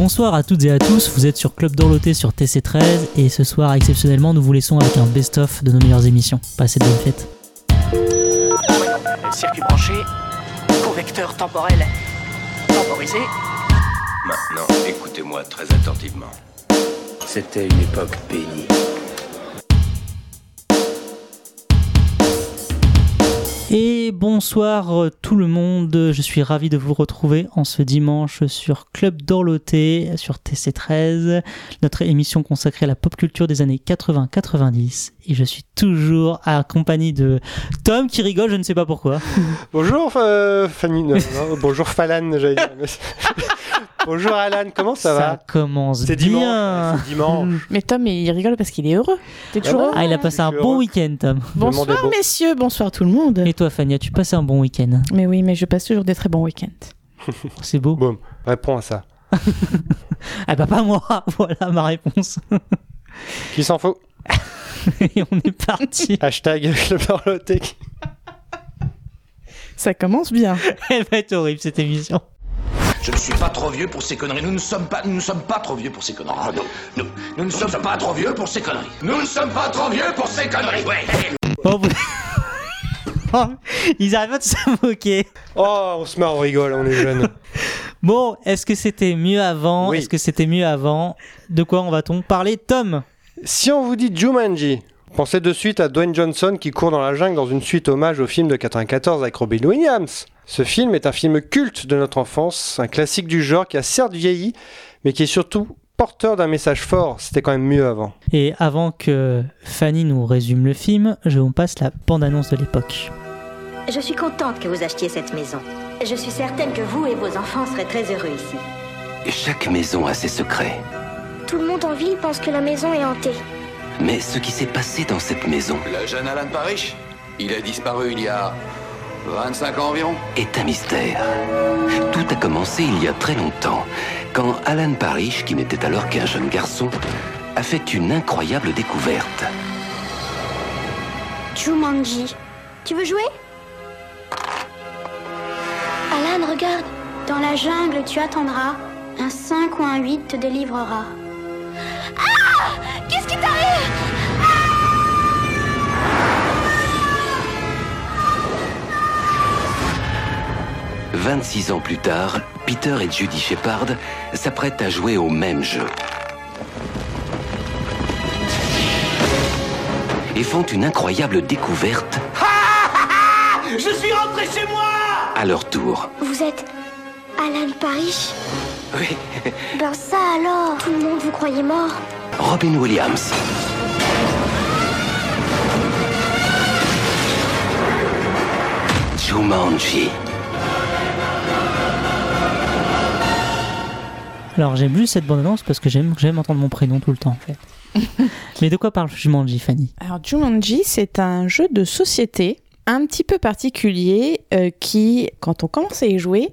Bonsoir à toutes et à tous, vous êtes sur Club d'Orloté sur TC13 et ce soir exceptionnellement nous vous laissons avec un best-of de nos meilleures émissions. Passez de bonnes fêtes. Circuit branché, correcteur temporel temporisé. Maintenant, écoutez-moi très attentivement. C'était une époque bénie. Et bonsoir euh, tout le monde, je suis ravi de vous retrouver en ce dimanche sur Club d'Orloté, sur TC13, notre émission consacrée à la pop culture des années 80-90. Et je suis toujours accompagné de Tom qui rigole, je ne sais pas pourquoi. Bonjour euh, Fanny, non, non, bonjour Falan, j'allais dire. bonjour Alan, comment ça, va commence C'est bien. dimanche. C'est dimanche. Mais Tom, il rigole parce qu'il est heureux. T'es toujours heureux Ah, il a passé un Je suis bon heureux. week-end, Tom. Le Bonsoir beau. messieurs, bonsoir tout le monde. Et toi, Fanny, as-tu passé un bon week-end Mais oui, mais je passe toujours des très bons week-ends. C'est beau. Boum, réponds à ça. Ah bah pas moi, voilà ma réponse. Qui s'en fout Et on est parti. Hashtag Club d'Orloté. Ça commence bien. Elle va être horrible cette émission. Je ne suis pas trop vieux pour ces conneries. Nous ne sommes pas, nous ne sommes pas trop vieux pour ces conneries. Ah, non. Nous, nous ne sommes pas trop vieux pour ces conneries. Nous ne sommes pas trop vieux pour ces conneries. Ouais. Oh, vous- Oh, Ils arrivent de se moquer. Oh, on se marre, on rigole, on est jeunes. Bon, est-ce que c'était mieux avant? Oui. Est-ce que c'était mieux avant? De quoi on va-t-on parler Tom? Si on vous dit Jumanji, pensez de suite à Dwayne Johnson qui court dans la jungle dans une suite hommage au film de 94 avec Robin Williams. Ce film est un film culte de notre enfance, un classique du genre qui a certes vieilli, mais qui est surtout porteur d'un message fort. C'était quand même mieux avant. Et avant que Fanny nous résume le film, je vous passe la bande-annonce de l'époque. Je suis contente que vous achetiez cette maison. Je suis certaine que vous et vos enfants serez très heureux ici. Chaque maison a ses secrets. Tout le monde en ville pense que la maison est hantée. Mais ce qui s'est passé dans cette maison Le jeune Alan Parrish, il a disparu il y a 25 ans environ. est un mystère. Tout a commencé il y a très longtemps, quand Alan Parrish, qui n'était alors qu'un jeune garçon, a fait une incroyable découverte. Jumanji. Tu veux jouer? Alan, regarde. Dans la jungle, tu attendras. Un 5 ou un 8 te délivrera. Ah Qu'est-ce qui t'arrive 26 ans plus tard, Peter et Judy Shepard s'apprêtent à jouer au même jeu. Et font une incroyable découverte Je suis rentré chez moi à leur tour. Vous êtes Alan Parrish Oui, Ben ça alors Tout le monde vous croyait mort Robin Williams. Jumanji. Alors j'aime plus cette bande-annonce parce que j'aime j'aime entendre mon prénom tout le temps en fait. Mais de quoi parle Jumanji, Fanny? Alors Jumanji, c'est un jeu de société un petit peu particulier euh, qui, quand on commence à y jouer,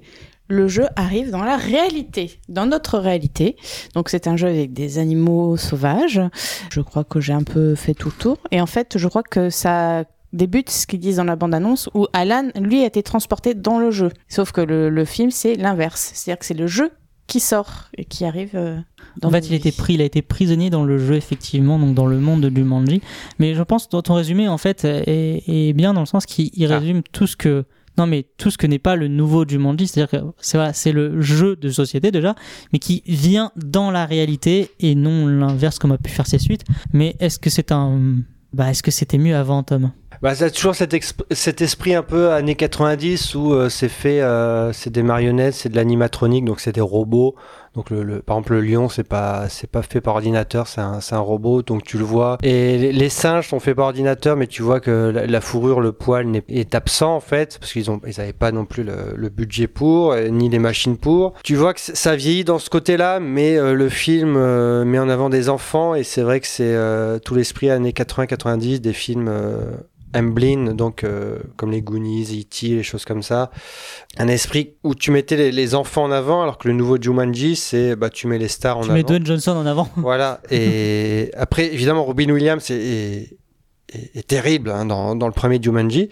le jeu arrive dans la réalité, dans notre réalité. Donc c'est un jeu avec des animaux sauvages. Je crois que j'ai un peu fait tout le tour. Et en fait, je crois que ça débute ce qu'ils disent dans la bande-annonce où Alan, lui, a été transporté dans le jeu. Sauf que le, le film, c'est l'inverse. C'est-à-dire que c'est le jeu qui sort et qui arrive euh, dans En fait, il a été vies. pris, il a été prisonnier dans le jeu effectivement, donc dans le monde de Jumanji. Mais je pense que ton résumé en fait est, est bien dans le sens qu'il il Ah. résume tout ce que non mais tout ce que n'est pas le nouveau Jumanji, c'est-à-dire que c'est le jeu de société déjà, mais qui vient dans la réalité et non l'inverse comme a pu faire ses suites. Mais est-ce que c'est un bah est-ce que c'était mieux avant Tom? Bah, ça toujours cet, cet esprit un peu années 90 où euh, c'est fait, euh, c'est des marionnettes, c'est de l'animatronique, donc c'est des robots. Donc le, le- par exemple le lion c'est pas c'est pas fait par ordinateur, c'est un, c'est un robot, donc tu le vois. Et les, singes sont faits par ordinateur, mais tu vois que la, fourrure, le poil est absent en fait parce qu'ils ont ils avaient pas non plus le, le budget pour euh, ni les machines pour. Tu vois que ça vieillit dans ce côté-là, mais euh, le film euh, met en avant des enfants et c'est vrai que c'est euh, tout l'esprit années 80-90 des films. Amblin, donc euh, comme les Goonies, E.T., les choses comme ça. Un esprit où tu mettais les, les enfants en avant, alors que le nouveau Jumanji, c'est bah, tu mets les stars en Tu avant. mets Dwayne Johnson en avant. Voilà. Et après, évidemment, Robin Williams est, est- est- est terrible hein, dans, dans le premier Jumanji.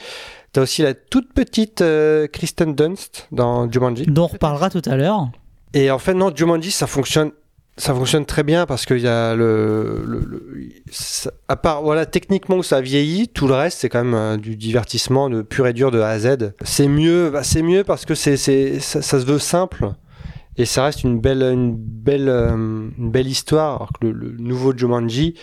T'as aussi la toute petite euh, Kristen Dunst dans Jumanji. dont on reparlera tout à l'heure. Et en fait, non, Jumanji, ça fonctionne, ça fonctionne très bien parce qu'il y a le, le- le- à part voilà techniquement ça vieillit, tout le reste c'est quand même euh, du divertissement de pur et dur de A à Z. C'est mieux, bah, c'est mieux parce que c'est, c'est, ça, ça se veut simple et ça reste une belle, une belle, euh, une belle histoire. Alors que le, le nouveau Jumanji,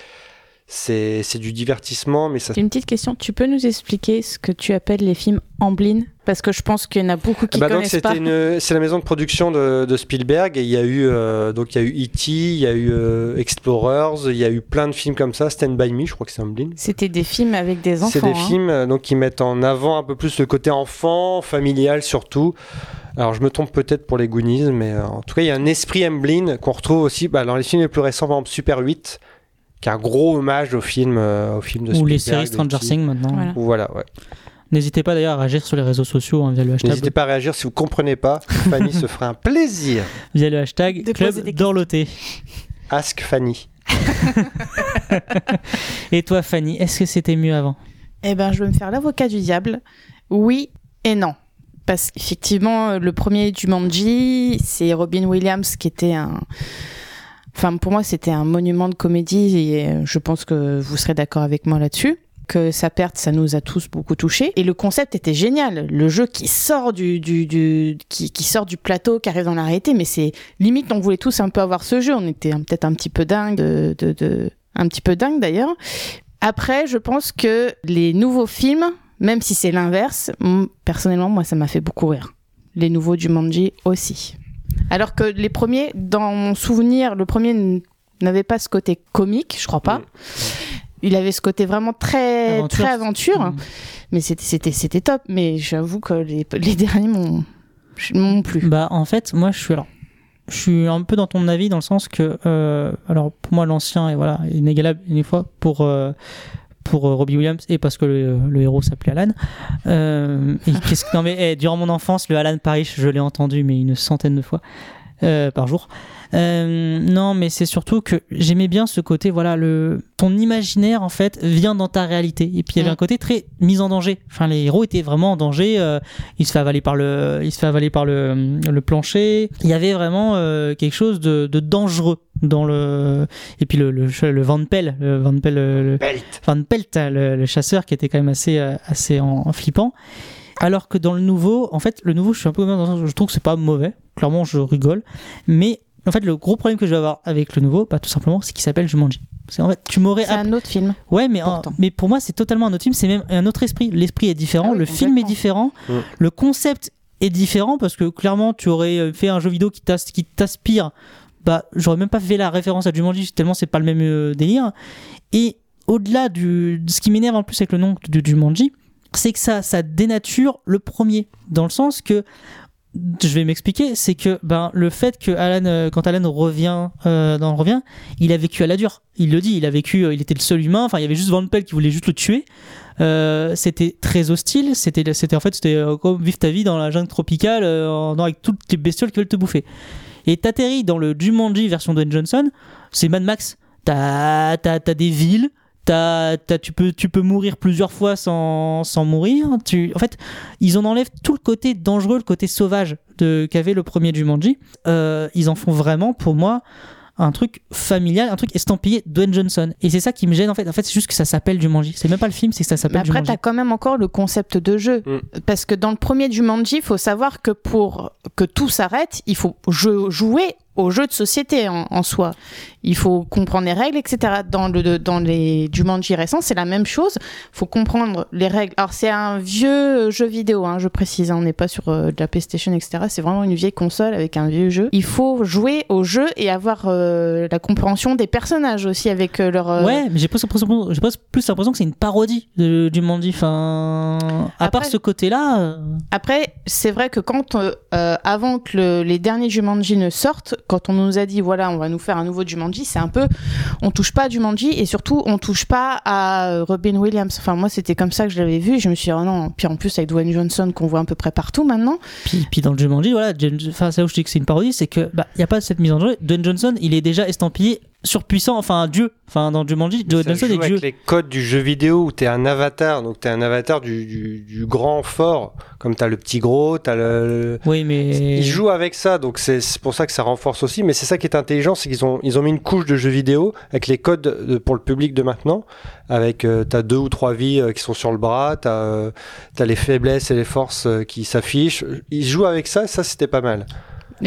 c'est, du divertissement, mais ça J'ai une petite question. Tu peux nous expliquer ce que tu appelles les films Amblin? Parce que je pense qu'il y en a beaucoup qui Bah donc connaissent pas. une- c'est la maison de production de, de Spielberg et il y a eu euh, donc il y a eu E.T., il y a eu euh, Explorers, il y a eu plein de films comme ça, Stand by Me, je crois que c'est Amblin. C'était des films avec des enfants. C'est des hein. films euh, donc qui mettent en avant un peu plus le côté enfant, familial surtout. Alors je me trompe peut-être pour les Goonies, mais euh, en tout cas il y a un esprit Amblin qu'on retrouve aussi bah, dans les films les plus récents, par exemple Super 8, qui est un gros hommage au film, euh, au film de Ou les séries Stranger. Things maintenant. Voilà. Ou Voilà, ouais. N'hésitez pas d'ailleurs à réagir sur les réseaux sociaux hein, via le hashtag, N'hésitez pas à réagir si vous comprenez pas. Fanny se fera un plaisir. via le hashtag De Club. Dorloté. Ask Fanny. Et toi, Fanny, est-ce que c'était mieux avant? Eh ben, je vais me faire l'avocat du diable. Oui et non. Parce qu'effectivement, le premier du Manji, c'est Robin Williams qui était un. Enfin, pour moi, c'était un monument de comédie et je pense que vous serez d'accord avec moi là-dessus. Que sa perte, ça nous a tous beaucoup touchés. Et le concept était génial. Le jeu qui sort du, du, du- qui, qui sort du plateau, qui arrive dans la réalité, mais c'est limite, on voulait tous un peu avoir ce jeu. On était peut-être un petit peu dingue de, de, de- un petit peu dingue d'ailleurs. Après, je pense que les nouveaux films, même si c'est l'inverse, personnellement, moi, ça m'a fait beaucoup rire. Les nouveaux Jumanji aussi. Alors que les premiers, dans mon souvenir, le premier n'avait pas ce côté comique, je crois pas. Il avait ce côté vraiment très Aventure. très aventure, Mm. mais c'était c'était c'était top. Mais j'avoue que les, les derniers m'ont m'ont plu. Bah en fait, moi je suis alors, je suis un peu dans ton avis dans le sens que, euh, alors pour moi l'ancien est voilà inégalable une fois pour euh, pour euh, Robbie Williams et parce que le, le héros s'appelait Alan. Euh, et non mais eh, durant mon enfance le Alan Parrish je l'ai entendu mais une centaine de fois euh, par jour. Euh, non, mais c'est surtout que j'aimais bien ce côté, voilà, le ton imaginaire en fait vient dans ta réalité. Et puis il y avait Mm. un côté très mise en danger. Enfin, les héros étaient vraiment en danger. euh, il se fait avaler par le, il se fait avaler par le, le plancher. Il y avait vraiment euh, quelque chose de, de dangereux dans le. Et puis le, le, le Van Pelt, le Van Pelt, le-. Van Pelt, le, le chasseur qui était quand même assez, euh, assez en, en flippant. Alors que dans le nouveau, en fait, le nouveau, je suis un peu comme dans le sens où je trouve que c'est pas mauvais. Clairement, je rigole. Mais en fait, le gros problème que je vais avoir avec le nouveau, bah, tout simplement, c'est qu'il s'appelle Jumanji. C'est en fait, tu m'aurais C'est app- un autre film. Ouais, mais, mais pour moi, c'est totalement un autre film. C'est même un autre esprit. L'esprit est différent, Ah oui, le film est différent, le concept est différent parce que clairement, tu aurais euh, fait un jeu vidéo qui t'as- qui t'aspire. Bah, j'aurais même pas fait la référence à Jumanji tellement c'est pas le même euh, délire. Et au-delà du, de ce qui m'énerve en plus avec le nom de Jumanji, c'est que ça, ça dénature le premier dans le sens que je vais m'expliquer, c'est que ben le fait que Alan, euh, quand Alan revient euh, revient, il a vécu à la dure. Il le dit, il a vécu, euh, il était le seul humain. Enfin, il y avait juste Van Pelt qui voulait juste le tuer. Euh, c'était très hostile. C'était, c'était en fait, c'était comme vivre ta vie dans la jungle tropicale, en- avec toutes les bestioles qui veulent te bouffer. Et t'atterris dans le Jumanji version Dwayne Johnson, c'est Mad Max. T'as, t'as, t'as des villes. T'as, t'as- tu, peux, tu peux mourir plusieurs fois sans, sans mourir. Tu, en fait, ils en enlèvent tout le côté dangereux, le côté sauvage de, qu'avait le premier Jumanji. Euh, ils en font vraiment, pour moi, un truc familial, un truc estampillé Dwayne Johnson. Et c'est ça qui me gêne en fait. En fait, c'est juste que ça s'appelle Jumanji. C'est même pas le film, c'est que ça Mais s'appelle après, Jumanji. t'as quand même encore le concept de jeu. Mm. Parce que dans le premier Jumanji, il faut savoir que pour que tout s'arrête, il faut jou- jouer au jeu de société en, en soi. Il faut comprendre les règles, etc. Dans, le, dans les Jumanji récents, c'est la même chose. Il faut comprendre les règles. Alors, c'est un vieux jeu vidéo, hein, je précise. hein, on n'est pas sur euh, de la PlayStation, etc. C'est vraiment une vieille console avec un vieux jeu. Il faut jouer au jeu et avoir euh, la compréhension des personnages aussi avec euh, leur... euh, Ouais, mais j'ai plus l'impression, j'ai plus plus l'impression que c'est une parodie de Jumanji. Enfin, à Après- part ce côté-là, Après, c'est vrai que quand, avant que le- les derniers Jumanji ne sortent, quand on nous a dit, voilà, on va nous faire un nouveau Jumanji, c'est un peu, on touche pas à Jumanji et surtout, on touche pas à euh, Robin Williams. Enfin, moi, c'était comme ça que je l'avais vu. Je me suis dit, oh non, puis en plus, avec Dwayne Johnson, qu'on voit à peu près partout maintenant. puis, puis dans le Jumanji, voilà, enfin, c'est où je dis que c'est une parodie, c'est que bah, il y a pas cette mise en jeu. Dwayne Johnson, il est déjà estampillé surpuissant, enfin un dieu. Enfin, dans Jumanji, Joe Johnson est dieu. avec les codes du jeu vidéo où t'es un avatar, donc t'es un avatar du, du, du grand fort, comme t'as le petit gros, t'as le, le- Oui, mais. Ils jouent avec ça, donc c'est pour ça que ça renforce aussi. Mais c'est ça qui est intelligent, c'est qu'ils ont, ils ont mis une couche de jeu vidéo avec les codes de- pour le public de maintenant. Avec euh, t'as deux ou trois vies euh, qui sont sur le bras, t'as euh, les faiblesses et les forces euh, qui s'affichent. Ils jouent avec ça, ça c'était pas mal.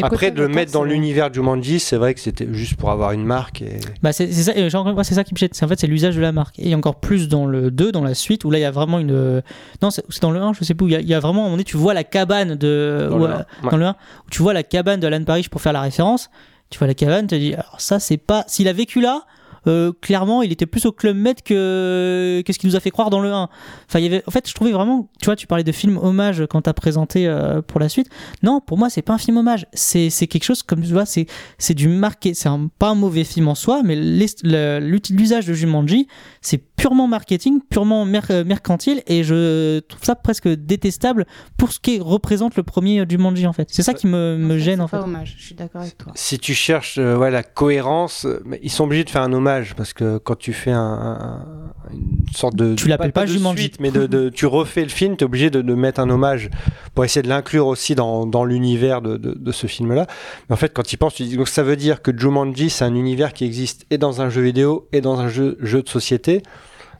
Après de le mettre dans c'est- l'univers du Jumanji, c'est vrai que c'était juste pour avoir une marque. Et... Bah c'est ça, c'est ça qui me jette. En fait c'est l'usage de la marque. Et encore plus dans le 2, dans la suite, où là il y a vraiment une. euh, Non, c'est dans le 1, je sais plus. où Il y, a- il y a vraiment, à un moment donné, tu vois la cabane de. Dans où, le euh, un, ouais. dans le 1, où tu vois la cabane de Alan Parrish pour faire la référence. Tu vois la cabane, tu te dis, alors ça c'est pas. S'il a vécu là. Euh, clairement, il était plus au Club Med que, que ce qu'il nous a fait croire dans le 1. Enfin, il y avait, en fait, je trouvais vraiment, tu vois, tu parlais de film hommage quand t'as présenté euh, pour la suite. Non, pour moi, c'est pas un film hommage. C'est quelque chose comme, tu vois, c'est du marqué. C'est pas un mauvais film en soi, mais l'usage de Jumanji, c'est purement marketing, purement mer- euh, mercantile, et je trouve ça presque détestable pour ce qui représente le premier euh, Jumanji en fait. C'est ça qui me, me Non, gêne c'est en fait. pas hommage, je suis d'accord avec toi. Si tu cherches euh, ouais, la cohérence, euh, ils sont obligés de faire un hommage parce que quand tu fais un, un- une sorte de. Tu l'appelles pas de Jumanji. suite, mais de, de- tu refais le film, tu es obligé de, de mettre un hommage pour essayer de l'inclure aussi dans, dans l'univers de, de- de ce film-là. Mais en fait, quand tu y penses, tu dis donc ça veut dire que Jumanji, c'est un univers qui existe et dans un jeu vidéo et dans un jeu, jeu de société.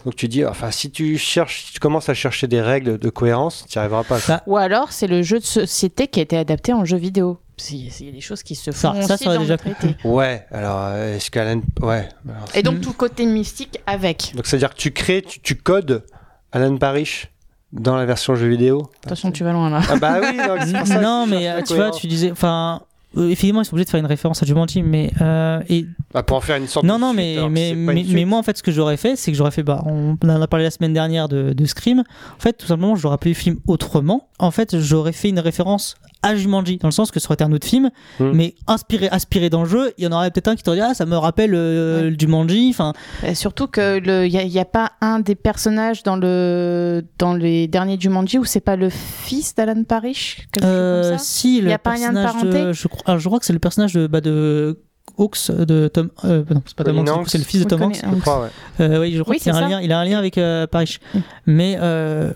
Donc tu dis, enfin, si tu cherches, si tu commences à chercher des règles de cohérence, tu n'y arriveras pas. Bah, Ou alors, c'est le jeu de société qui a été adapté en jeu vidéo. Il y a des choses qui se Ça- font ça, aussi ça dans déjà notre été. Ouais, alors euh, est-ce qu'Alan. Ouais. alors, Et donc, Mm. tout le côté mystique avec. Donc c'est-à-dire que tu crées, tu, tu codes Alan Parrish dans la version jeu vidéo? Attention, tu vas loin là. Ah bah oui, pour ça non, mais euh, tu vois, tu disais, enfin, effectivement, ils sont obligés de faire une référence à Jumanji, mais euh, et Bah, pour en faire une sorte non, de non, suite, mais mais mais, moi en fait, ce que j'aurais fait, c'est que j'aurais fait, bah, on en a parlé la semaine dernière de, de Scream. En fait, tout simplement, j'aurais appelé le film autrement. En fait, j'aurais fait une référence à Jumanji, dans le sens que ça aurait été un autre film, Hmm. mais inspiré, aspiré dans le jeu. Il y en aurait peut-être un qui t'aurait dit, ah, ça me rappelle euh, le Jumanji. Enfin, surtout que il n'y a, y a pas un des personnages dans le dans les derniers Jumanji où c'est pas le fils d'Alan Parrish euh, comme ça? si le Y a pas un lien de personnage parenté? je crois, alors, je crois que c'est le personnage de, bah, de Hawks de Tom, euh, non, c'est pas Tom Hanks, c'est le fils de Tom Hanks. connaît, Je crois, ouais. Euh, oui, je crois Oui, qu'il a c'est un lien, il a un lien avec euh, Parrish. Mm. Mais euh,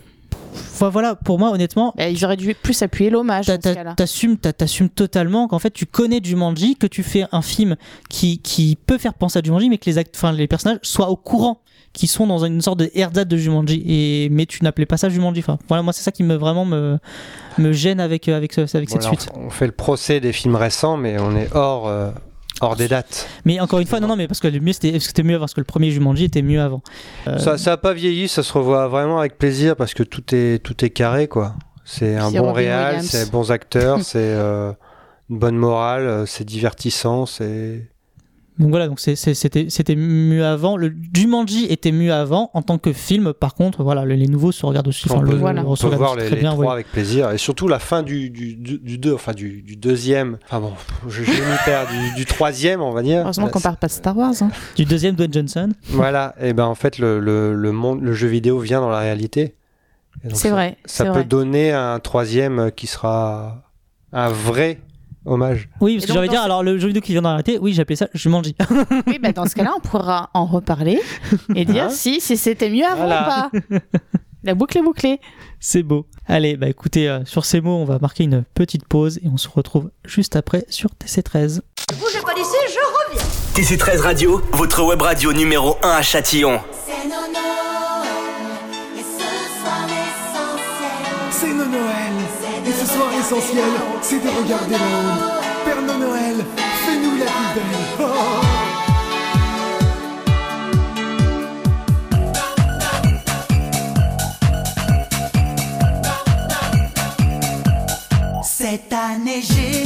enfin, voilà, pour moi, honnêtement, Bah, Ils auraient dû plus appuyer l'hommage t'assumes, t'a- t'assumes totalement qu'en fait tu connais Jumanji, que tu fais un film qui, qui peut faire penser à Jumanji, mais que les, act- enfin, les personnages soient au courant qu'ils sont dans une sorte de ersatz de Jumanji. Et, mais tu n'appelais pas ça Jumanji. Enfin, voilà, moi c'est ça qui me vraiment me, me gêne avec, avec, ce- avec cette suite. On fait le procès des films récents, mais on est hors, euh, hors des dates. Mais encore une fois, non, non, mais parce que le mieux c'était, c'était mieux avant, parce que le premier Jumanji était mieux avant. Euh, Ça, ça a pas vieilli, ça se revoit vraiment avec plaisir parce que tout est, tout est carré, quoi. C'est un bon Robin réal, c'est bons acteurs, c'est euh, une bonne morale, euh, c'est divertissant, c'est. Donc voilà, donc c'était mieux avant. Le Jumanji était mieux avant en tant que film. Par contre, voilà, le- les nouveaux se regardent aussi. On Enfin, peut, le, voilà. le on peut voir les, très les bien. trois ouais. avec plaisir et surtout la fin du, du, du, du deux, enfin du, du deuxième, enfin bon, je, je m'y perds, du, du troisième, on va dire. Heureusement qu'on Euh, parle pas de Star Wars. hein. Du deuxième Dwayne Johnson. Voilà, et ben en fait le, le, le monde, le jeu vidéo vient dans la réalité. C'est vrai. Ça peut vrai. donner un troisième qui sera un vrai hommage. Oui, parce que dans dire, ce- alors le jeu vidéo qui vient d'arrêter, oui, j'appelais ça Jumanji. Oui, bah, dans ce cas-là, on pourra en reparler et dire Hein si, si c'était mieux avant Voilà. ou pas. La boucle est bouclée. C'est beau. Allez, bah écoutez, euh, sur ces mots, on va marquer une petite pause et on se retrouve juste après sur TC13. Bougez pas d'ici, je reviens. TC13 Radio, votre web radio numéro 1 à Châtillon. C'est nos Noël, et ce soir l'essentiel. C'est nos Noël ce soir l'essentiel, c'est de regarder là-haut. Père Noël, fais-nous la plus belle Oh Cette année j'ai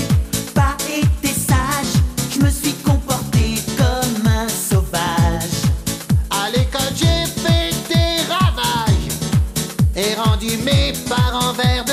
pas été sage, je me suis comporté comme un sauvage. À l'école, j'ai fait des ravages et rendu mes parents verts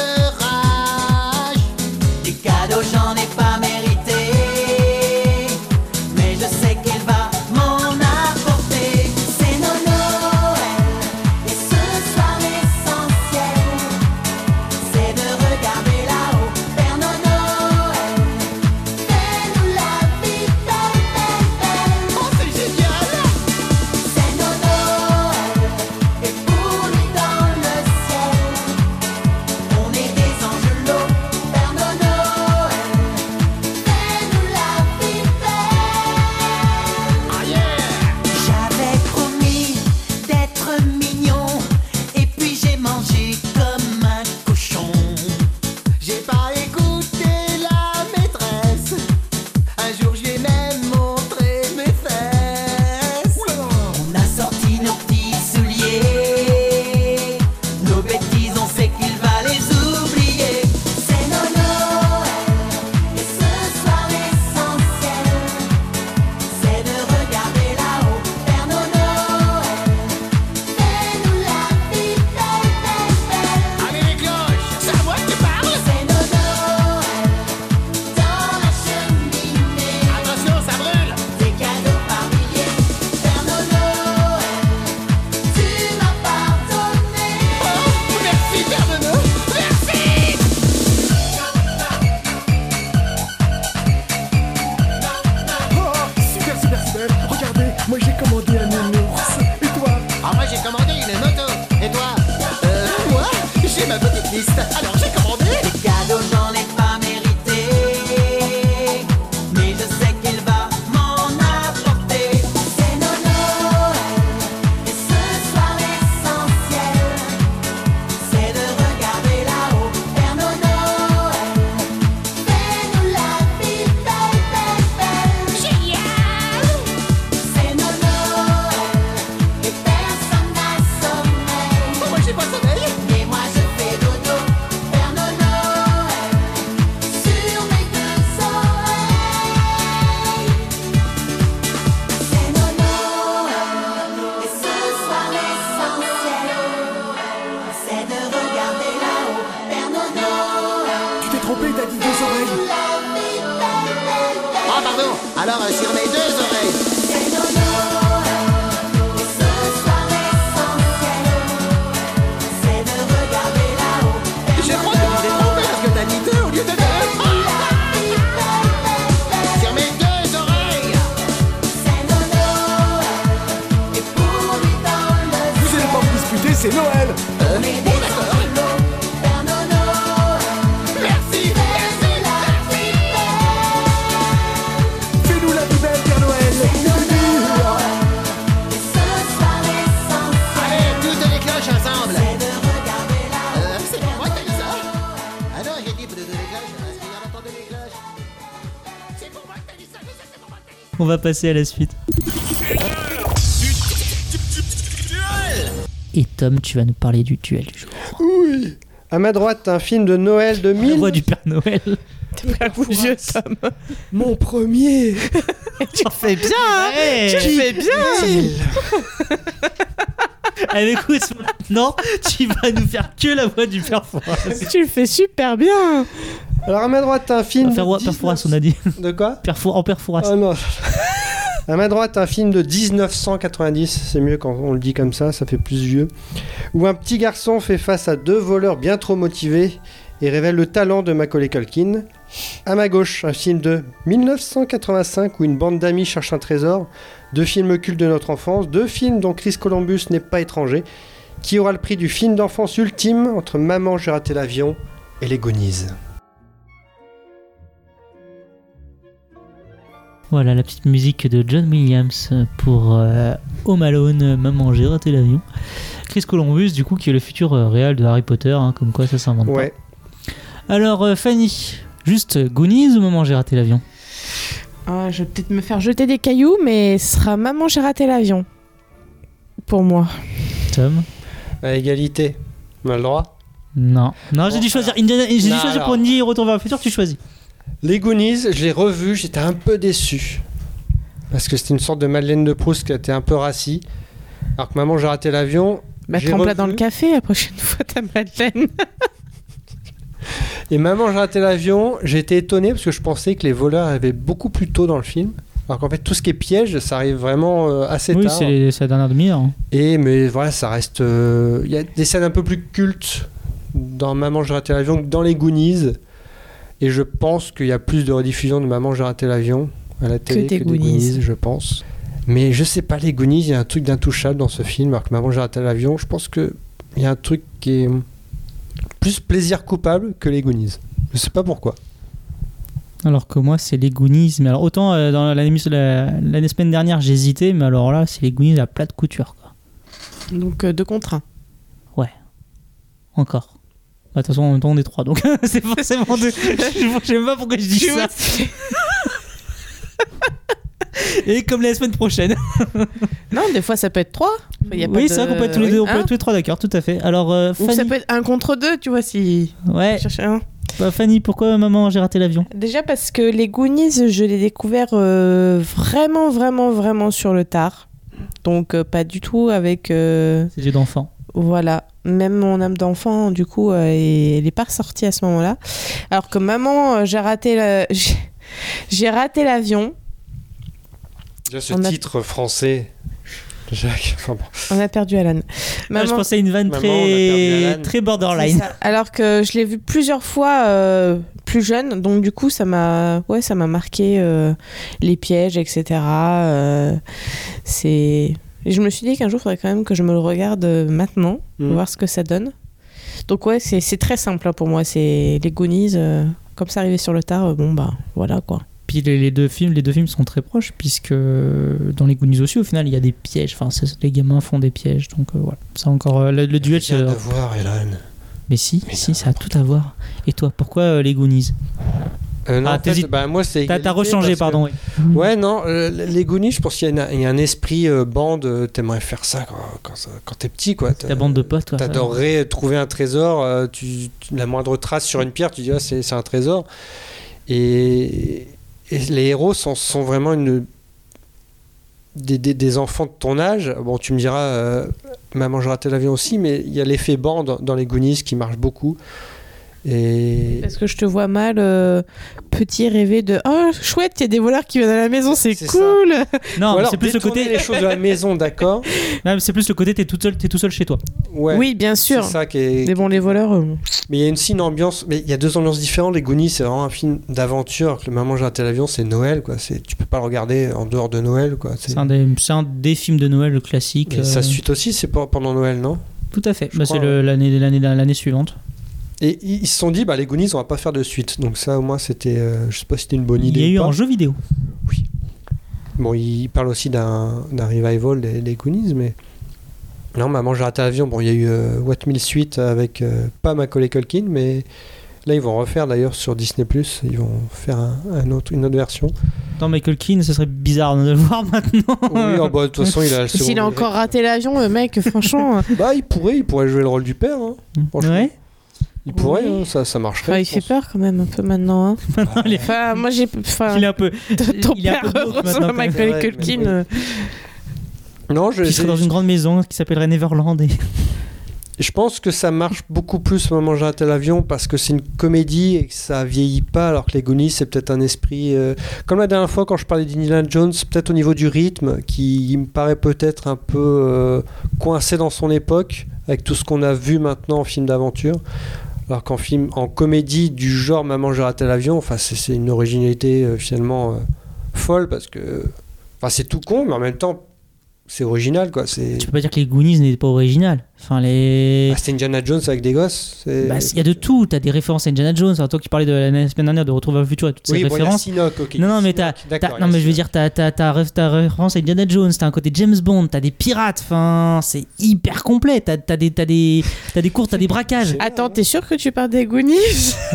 va passer à la suite. Et Tom, tu vas nous parler du duel du jour. Oui. À ma droite, un film de Noël de La 1000. voix du Père Noël. T'es pas Tom. Mon premier. Tu fais bien, hein Ouais. Tu fais bien Allez, écoute, maintenant, tu vas nous faire que la voix du Père Fouras. Tu le fais super bien Alors à ma droite, un film. De Père 19 Fouras, on a dit. De quoi en Père Fouras. Oh non. À ma droite, un film de 1990, c'est mieux quand on le dit comme ça, ça fait plus vieux, où un petit garçon fait face à deux voleurs bien trop motivés et révèle le talent de Macaulay Culkin. À ma gauche, un film de 1985 où une bande d'amis cherche un trésor, deux films cultes de notre enfance, deux films dont Chris Columbus n'est pas étranger, qui aura le prix du film d'enfance ultime entre Maman, j'ai raté l'avion et Les Goonies. Voilà la petite musique de John Williams pour euh, Home Alone, Maman, j'ai raté l'avion. Chris Columbus, du coup, qui est le futur euh, réal de Harry Potter, hein, comme quoi ça s'invente Ouais. pas. Alors, euh, Fanny, juste Goonies ou Maman, j'ai raté l'avion? Ah, Je vais peut-être me faire jeter des cailloux, mais ce sera Maman, j'ai raté l'avion. Pour moi. Tom? À égalité. On a le droit? Non. Non, j'ai dû choisir, Indiana- j'ai dû choisir alors. pour Indy Retour vers le futur, tu choisis. Les Goonies, je l'ai revu, j'étais un peu déçu. Parce que c'était une sorte de Madeleine de Proust qui était un peu rassis. Alors que maman, j'ai raté l'avion. J'ai trempe-la revu. dans le café la prochaine fois, ta Madeleine. Et maman, j'ai raté l'avion. J'ai été étonné parce que je pensais que les voleurs arrivaient beaucoup plus tôt dans le film. Alors qu'en fait, tout ce qui est piège, ça arrive vraiment euh, assez Oui, tard. c'est les- c'est la dernière demi-heure. hein. Et mais voilà, ça reste. euh, Il y a des scènes un peu plus cultes dans Maman, j'ai raté l'avion que dans les Goonies. Et je pense qu'il y a plus de rediffusion de Maman, j'ai raté l'avion à la télé des que, Goonies. des Goonies, je pense. Mais je sais pas, les Goonies, il y a un truc d'intouchable dans ce film. Alors que Maman, j'ai raté l'avion, je pense qu'il y a un truc qui est plus plaisir coupable que les Goonies. Je sais pas pourquoi. Alors que moi, c'est les Goonies. Mais alors, autant euh, dans l'année la, l'année semaine dernière, j'hésitais, mais alors là, c'est les Goonies à plat de couture. Quoi. Donc, euh, deux contre un. Encore. Bah, De toute façon, en même temps, on est trois, donc c'est forcément deux. Je sais même pas pourquoi je dis ça. Et comme la semaine prochaine. Non, des fois, ça peut être trois. Y a oui, de- c'est vrai qu'on peut être tous les deux, on peut Hein être tous les trois, d'accord, tout à fait. Alors, euh, Ou ça peut être un contre deux, tu vois, si. ouais, un. bah, Fanny, pourquoi maman j'ai raté l'avion? Déjà parce que les Goonies, je l'ai découvert euh, vraiment, vraiment, vraiment sur le tard. Donc, euh, pas du tout avec. euh, C'est d'enfant. Voilà. Même mon âme d'enfant, du coup, euh, est- elle n'est pas ressortie à ce moment-là. Alors que maman, euh, j'ai raté la- j'ai- raté l'avion. Déjà, ce On a- titre français. Jacques. Enfin bon. On a perdu Alan. Ah, je pensais à une vanne Maman, on a perdu très, Alan. très C'est borderline. Alors que je l'ai vu plusieurs fois, euh, plus jeune, donc du coup ça m'a, ouais, ça m'a marqué euh, les pièges, etc. euh, c'est, et je me suis dit qu'un jour il faudrait quand même que je me le regarde euh, maintenant, Mm. voir ce que ça donne. Donc ouais, c'est c'est très simple hein, pour moi. C'est les Goonies, euh, comme ça arrivé sur le tard, euh, bon bah voilà quoi. Puis les, les deux films, les deux films sont très proches puisque dans les Goonies aussi, au final, il y a des pièges. Enfin, c'est- les gamins font des pièges, donc euh, voilà. Ça encore euh, le, le duel. C'est- de voir, Elan. Mais si, si, ça a tout à voir. Et toi, pourquoi euh, les Goonies Euh, non, Ah, en fait, bah, moi, c'est T'as- rechangé, que- pardon, oui. Ouais, non, euh, les Goonies, je pense qu'il y, a y un esprit euh, bande. T'aimerais faire ça quand, quand, ça- quand t'es petit, quoi. Ta bande de potes, quoi. T'adorerais trouver un trésor. tu, tu- la moindre trace sur une pierre, tu dis, ah, c'est un trésor. Et, et les héros sont, sont vraiment une. Des, des- des enfants de ton âge, bon tu me diras, maman je raté l'avion aussi, mais il y a l'effet bande dans les Goonies qui marche beaucoup. Et Parce que je te vois mal, euh, petit rêver de oh chouette, il y a des voleurs qui viennent à la maison, c'est cool. Non, c'est plus le côté. les choses de la maison, d'accord Non, mais c'est plus le côté, t'es tout seul, t'es tout seul chez toi. Ouais. Oui, bien sûr. C'est ça qui est. Mais bon, les voleurs. euh, Mais il y a une, une ambiance. Mais il y a deux ambiances différentes. Les Goonies, c'est vraiment un film d'aventure. Le Maman j'ai raté l'avion, c'est Noël, quoi. C'est tu peux pas le regarder en dehors de Noël, quoi. C'est- un, des- c'est un des films de Noël classique. Et sa euh, suite aussi, c'est pas pendant Noël, non? Tout à fait. Je Bah, c'est l'année suivante. Et ils se sont dit, bah les Goonies, on va pas faire de suite. Donc ça, au moins, c'était. euh, je sais pas si c'était une bonne Il idée. y a ou eu pas. un jeu vidéo. Bon, il parle aussi d'un d'un revival des, des Goonies, mais. Non, Maman j'ai raté l'avion. Bon, il y a eu euh, What Mille Suite avec euh, pas Macaulay Culkin, mais là, ils vont refaire d'ailleurs sur Disney. Ils vont faire un, un autre, une autre version. Dans Michael Keane, ce serait bizarre de le voir maintenant. Oui, oh, bah, de toute façon, il a le S'il a encore raté l'avion, le mec, franchement. euh, Bah, il pourrait, il pourrait jouer le rôle du père. hein, franchement. Ouais. Il pourrait, Oui. hein, ça, ça marcherait. enfin, il fait peur quand même un peu maintenant. Hein. Maintenant, il est- Enfin, moi j'ai. Enfin, il est un peu. ton il père Ouais, Culkin. euh, Non, je, Il serait dans une grande maison qui s'appellerait Neverland. Et... je pense que ça marche beaucoup plus Maman j'ai raté l'avion parce que c'est une comédie et que ça vieillit pas, alors que les Goonies, c'est peut-être un esprit. euh, Comme la dernière fois quand je parlais d'Indiana Jones, peut-être au niveau du rythme, qui me paraît peut-être un peu euh, coincé dans son époque, avec tout ce qu'on a vu maintenant en film d'aventure. Alors qu'en film, en comédie du genre Maman j'ai raté l'avion, enfin c'est une originalité euh, finalement euh, folle parce que, c'est tout con, mais en même temps c'est original quoi. Tu peux pas dire que les Goonies n'étaient pas originales. Enfin, les. Ah, c'était Indiana Jones avec des gosses. c'est- Bah, il y a de tout. T'as des références à Indiana Jones. Enfin, toi qui parlais de la semaine dernière de Retour vers le futur et toutes ces oui, bon, il y a références. Sinoc, ok. non, non, mais t'as, il non, mais je veux dire, t'as, t'as, t'as, ré- t'as référence à Indiana Jones, t'as un côté James Bond, t'as des pirates, enfin, c'est hyper complet. T'as, t'as des, t'as des, t'as des courses, t'as des braquages. Attends, t'es sûr que tu parles des Goonies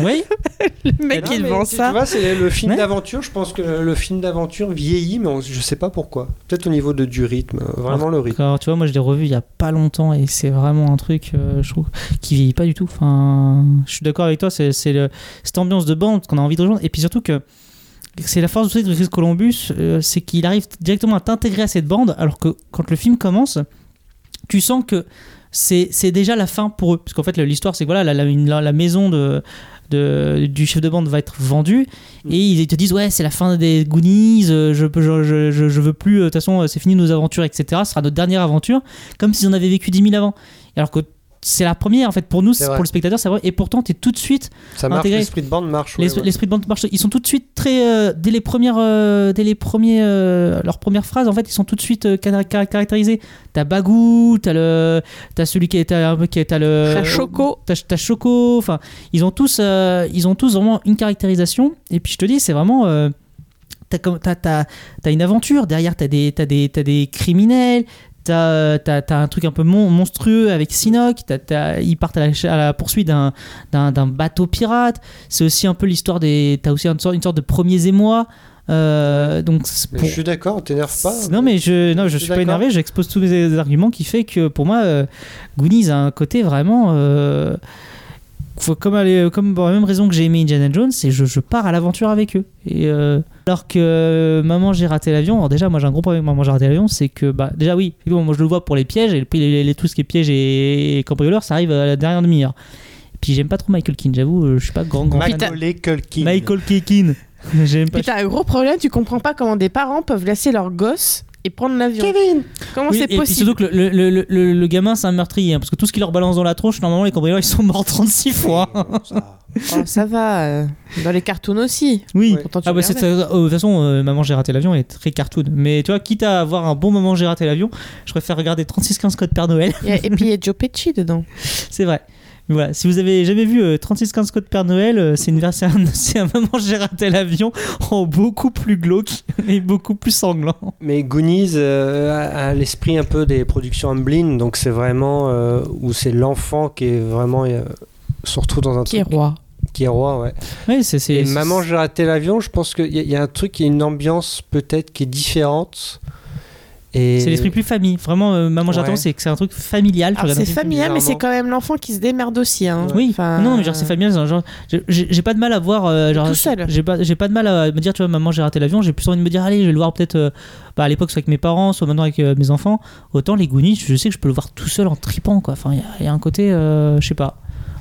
Oui. Le mec, Non, il vend ça. Tu vois, c'est le film Ouais. d'aventure. Je pense que le, le film d'aventure vieillit, mais on- je sais pas pourquoi. Peut-être au niveau de, du rythme, euh, vraiment le rythme. Alors, tu vois, moi je l'ai revu il y a pas longtemps et c'est vraiment un truc, euh, je trouve, qui vieillit pas du tout. Enfin, je suis d'accord avec toi, c'est, cette ambiance de bande qu'on a envie de rejoindre. Et puis surtout que c'est la force aussi de Chris Columbus, euh, c'est qu'il arrive directement à t'intégrer à cette bande, alors que quand le film commence, tu sens que c'est, déjà la fin pour eux. Parce qu'en fait, l'histoire, c'est que voilà, la, la- la maison de, de- du chef de bande va être vendue et ils te disent ouais c'est la fin des Goonies euh, je, je, je, je veux plus euh, de toute façon euh, c'est fini nos aventures etc ce sera notre dernière aventure comme s'ils en avaient vécu 10 000 avant. Alors que c'est la première en fait pour nous pour le spectateur c'est vrai et pourtant tu es tout de suite Ça marche, intégré. l'esprit de bande marche. ouais, Les- ouais. L'esprit de bande marche. Ils sont tout de suite très euh, dès les premières euh, dès les premiers euh, leurs premières phrases en fait ils sont tout de suite euh, car- car- caractérisés. T'as Bagou, t'as le t'as celui qui est t'as, qui est- t'as le T'as Choco. t'as, t'as Choco. Enfin ils ont tous euh, ils ont tous vraiment une caractérisation et puis je te dis c'est vraiment euh, T'as, t'as, t'as- t'as une aventure, derrière t'as des, t'as des, t'as des criminels, t'as, t'as, t'as un truc un peu mon- monstrueux avec Sinoc, ils partent à la, à la poursuite d'un, bateau pirate, c'est aussi un peu l'histoire des... T'as aussi une sorte, une sorte de premiers émois, euh, donc pour- Je suis d'accord, t'énerve pas. non mais je non je, Je suis suis pas énervé, j'expose tous les arguments qui fait que pour moi euh, Goonies a un côté vraiment euh, comme aller- comme pour la même raison que j'ai aimé Indiana Jones, c'est je, je pars à l'aventure avec eux. Et euh, alors que euh, maman j'ai raté l'avion, alors déjà moi j'ai un gros problème avec maman j'ai raté l'avion, c'est que bah déjà oui, moi je le vois pour les pièges et puis les, les- les- tout ce qui est pièges et, et cambrioleurs, ça arrive à la dernière demi-heure. Et puis j'aime pas trop Michael Keane, j'avoue, euh, je suis pas grand grand fan. Macaulay Culkin. Michael Keane. J'aime pas Puis t'as un gros problème, tu comprends pas comment des parents peuvent laisser leurs gosses et prendre l'avion. Comment Oui, c'est et puis possible surtout que le, le- le- le- le gamin c'est un meurtrier hein, parce que tout ce qu'il leur balance dans la tronche normalement les cambrioleurs ils sont morts 36 fois. Oh, ça va. euh, dans les cartoons aussi. Oui. Pourtant, tu Ah bah c'est regardais. euh, de toute façon euh, maman j'ai raté l'avion est très cartoon. Mais tu vois quitte à avoir un bon moment j'ai raté l'avion, je préfère regarder 3615 code Père Noël. Il y a- Et puis il y a Joe Pesci dedans. c'est vrai. Voilà, si vous avez jamais vu euh, 3615 code Père Noël, euh, c'est une version c'est un maman j'ai raté l'avion en beaucoup plus glauque et beaucoup plus sanglant. Mais Goonies euh, a, a l'esprit un peu des productions Amblin, donc c'est vraiment euh, où c'est l'enfant qui est vraiment euh, se retrouve dans un Qui est roi. Qui est roi, ouais. Oui, c'est c'est- Et c'est- Maman, j'ai raté l'avion. Je pense qu'il y, y a un truc, il y a une ambiance peut-être qui est différente. Et C'est l'esprit plus famille. Vraiment, euh, Maman Ouais. l'avion, c'est que c'est un truc familial. c'est familial, mais c'est quand même l'enfant qui se démerde aussi. Hein. Oui, Enfin, non, mais genre c'est familial. c'est un Genre, j'ai- pas de mal à voir. euh, genre, Tout seul. J'ai pas, j'ai pas de mal à me dire, tu vois, maman, j'ai raté l'avion. J'ai plus envie de me dire, allez, je vais le voir peut-être euh, bah, à l'époque, soit avec mes parents, soit maintenant avec euh, mes enfants. Autant les Goonies, je sais que je peux le voir tout seul en tripant, quoi. Enfin, il y a- il y, a un côté, euh, je sais pas.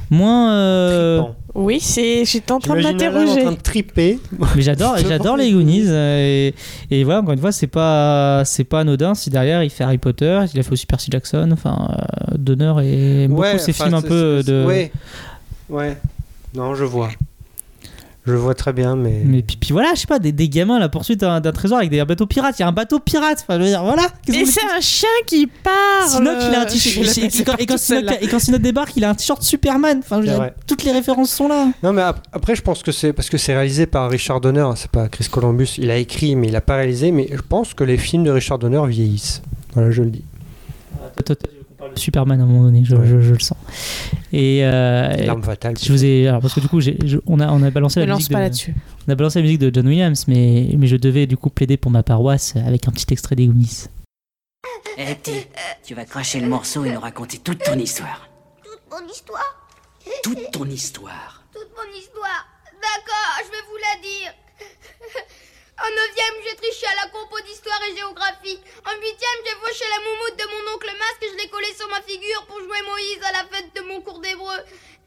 Moins. euh. Oui, c'est. J'étais en train de Alan en m'interroger. train de triper. Mais j'adore, j'adore les Goonies. euh, et, et voilà, encore une fois, c'est pas, c'est pas anodin si derrière il fait Harry Potter, il a fait aussi Percy Jackson, enfin, euh, d'honneur et beaucoup Ouais, ces films un peu de. Ouais. Ouais. Non, je vois. Je vois très bien, mais. Mais puis, puis voilà, je sais pas, des, des gamins à la poursuite d'un trésor avec des bateaux pirates. Il y a un bateau pirate. Enfin, je veux dire, voilà. Mais c'est un chien qui parle. Sinoc, il a un t-shirt. Et- quand- Sinoc débarque, il a un t-shirt Superman. Enfin, je veux dire, toutes les références sont là. Non, mais ap- après, je pense que c'est parce que c'est réalisé par Richard Donner. hein, C'est pas Chris Columbus. Il a écrit, mais il a pas réalisé. Mais je pense que les films de Richard Donner vieillissent. Voilà, je le dis. On parle de Superman à un moment donné, je, je- je le sens. Et, euh, L'arme fatale. je vous ai, alors parce que du coup, j'ai- je- on a, on a balancé Ne la lance musique pas de, là-dessus. on a balancé la musique de John Williams, mais, mais je devais du coup plaider pour ma paroisse avec un petit extrait des Goonies. Eh, T, tu vas cracher le morceau et nous raconter toute ton histoire. Toute mon histoire? Toute ton histoire. Toute mon histoire D'accord, je vais vous la dire. En neuvième, j'ai triché à la compo d'histoire et géographie. En huitième, j'ai fauché la moumoute de mon oncle Masque et je l'ai collée sur ma figure pour jouer Moïse à la fête de mon cours d'hébreu.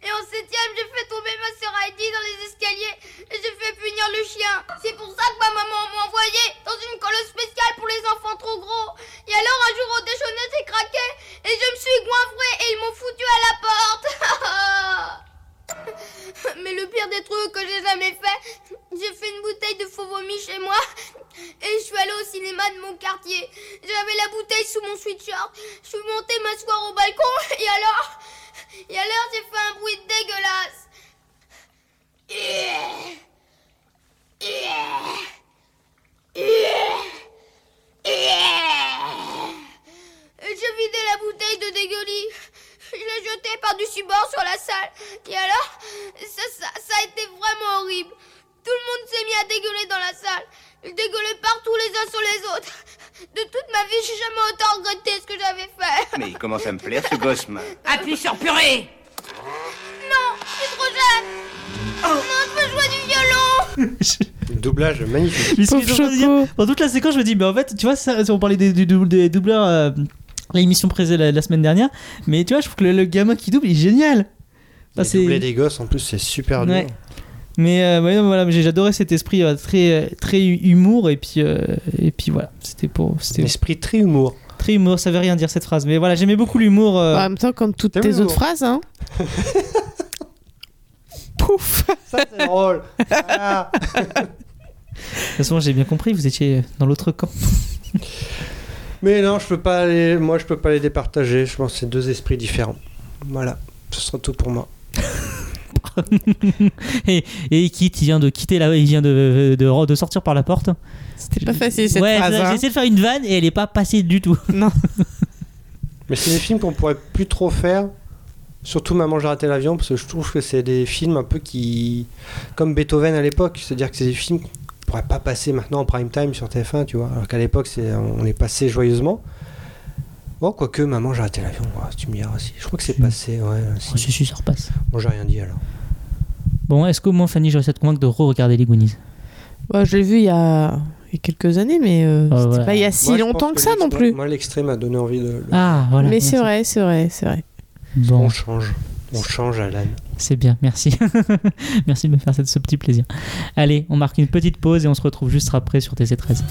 Et en septième, j'ai fait tomber ma sœur Heidi dans les escaliers et j'ai fait punir le chien. C'est pour ça que ma maman m'a envoyé dans une colle spéciale pour les enfants trop gros. Et alors, un jour au déjeuner, j'ai craqué et je me suis goinfrée et ils m'ont foutu à la porte. Mais le pire des trucs que j'ai jamais fait, j'ai fait une bouteille de faux vomi chez moi et je suis allée au cinéma de mon quartier. J'avais la bouteille sous mon sweatshirt. Je suis montée m'asseoir au balcon et alors, et alors j'ai fait un bruit dégueulasse. Et j'ai vidé la bouteille de dégueulis. Je l'ai jetée par-dessus bord sur la salle. Et alors, ça, ça, ça a été vraiment horrible. Tout le monde s'est mis à dégueuler dans la salle. Ils dégueulaient partout les uns sur les autres. De toute ma vie, j'ai jamais autant regretté ce que j'avais fait. Mais il commence à me plaire ce gosse, man. Appuie sur purée Non, je suis trop jeune. Non, je peux jouer du violon. Doublage magnifique. Dans toute la séquence, je me dis, mais en fait, tu vois, ça, on parlait des- des doubleurs euh, l'émission présée la, la semaine dernière, mais tu vois, je trouve que le, le gamin qui double, il est génial. Enfin, c'est- Doubler des gosses, en plus, c'est super dur. Ouais. Mais euh, ouais, voilà, j'ai j'adorais cet esprit euh, très euh, très humour et puis euh, et puis voilà, c'était pour c'était Esprit très humour. très humour, ça veut rien dire cette phrase, mais voilà, j'aimais beaucoup l'humour. euh, En même temps, comme toutes tes autres phrases, hein. Pouf Ça, c'est drôle. Ah. De toute façon, j'ai bien compris, vous étiez dans l'autre camp. Mais non, je peux pas les... moi, je peux pas les départager. Je pense que c'est deux esprits différents. Voilà, ce sera tout pour moi. et, et il quitte, il vient de quitter là, il vient de, de, de sortir par la porte. C'était pas facile cette ouais, phrase. ça, hein. j'ai essayé de faire une vanne et elle est pas passée du tout. Non. Mais c'est des films qu'on pourrait plus trop faire. Surtout Maman j'ai raté l'avion parce que je trouve que c'est des films un peu qui comme Beethoven à l'époque, c'est-à-dire que c'est des films pourrait pas passer maintenant en prime time sur TF1, tu vois. Alors qu'à l'époque c'est on est passé joyeusement. Bon, quoique Maman j'ai raté l'avion, ouais, tu me diras aussi. Je crois que c'est Si. passé, ouais. si. Oh, si, si, ça repasse. Bon, j'ai rien dit alors. Bon, est-ce qu'au moins Fanny, j'ai réussi à te convaincre de re-regarder les Goonies Bah, je l'ai vu il y, a... il y a quelques années, mais euh, Ah, c'était voilà. pas il y a si Moi, je longtemps que, ça non plus. Moi l'extrait m'a donné envie de. le- Ah, voilà. mais c'est vrai, c'est vrai, c'est vrai. Bon, On change. On change Alan. c'est bien, merci. merci de me faire ce petit plaisir. Allez, on marque une petite pause et on se retrouve juste après sur TC13.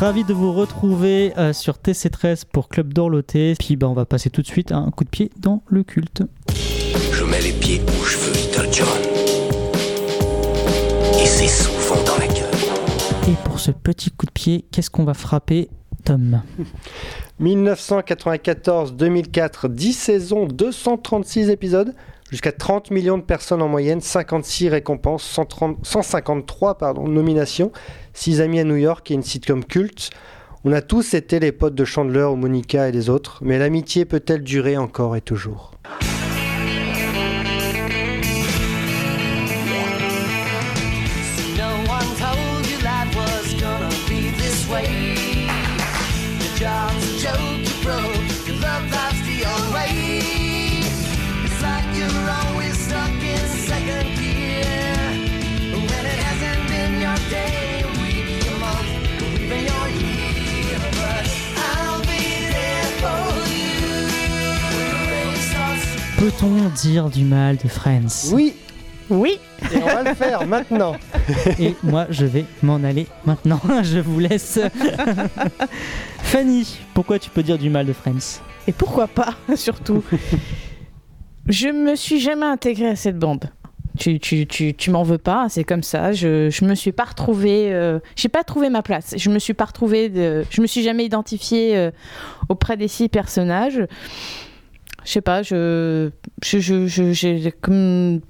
Ravi de vous retrouver euh, sur TC13 pour Club d'Orloté. Puis bah, on va passer tout de suite à un coup de pied dans le culte. Je mets les pieds où je veux, Little John. Et c'est souvent dans la gueule. Et pour ce petit coup de pied, qu'est-ce qu'on va frapper, Tom? 1994-2004, 10 saisons, 236 épisodes, jusqu'à 30 millions de personnes en moyenne, 56 récompenses, 130 153 pardon, nominations, 6 amis à New York et une sitcom culte. On a tous été les potes de Chandler ou Monica et les autres, mais l'amitié peut-elle durer encore et toujours? Peut-on dire du mal de Friends Oui Oui Et on va le faire maintenant Et moi, je vais m'en aller maintenant. je vous laisse. Fanny, pourquoi tu peux dire du mal de Friends? Et pourquoi pas, surtout Je me suis jamais intégrée à cette bande. Tu, tu, tu, tu m'en veux pas, c'est comme ça. Je, je me suis pas retrouvée. euh, j'ai pas trouvé ma place. Je me suis pas retrouvée. De, je me suis jamais identifiée euh, auprès des six personnages. Je sais pas, je. je, je, comme.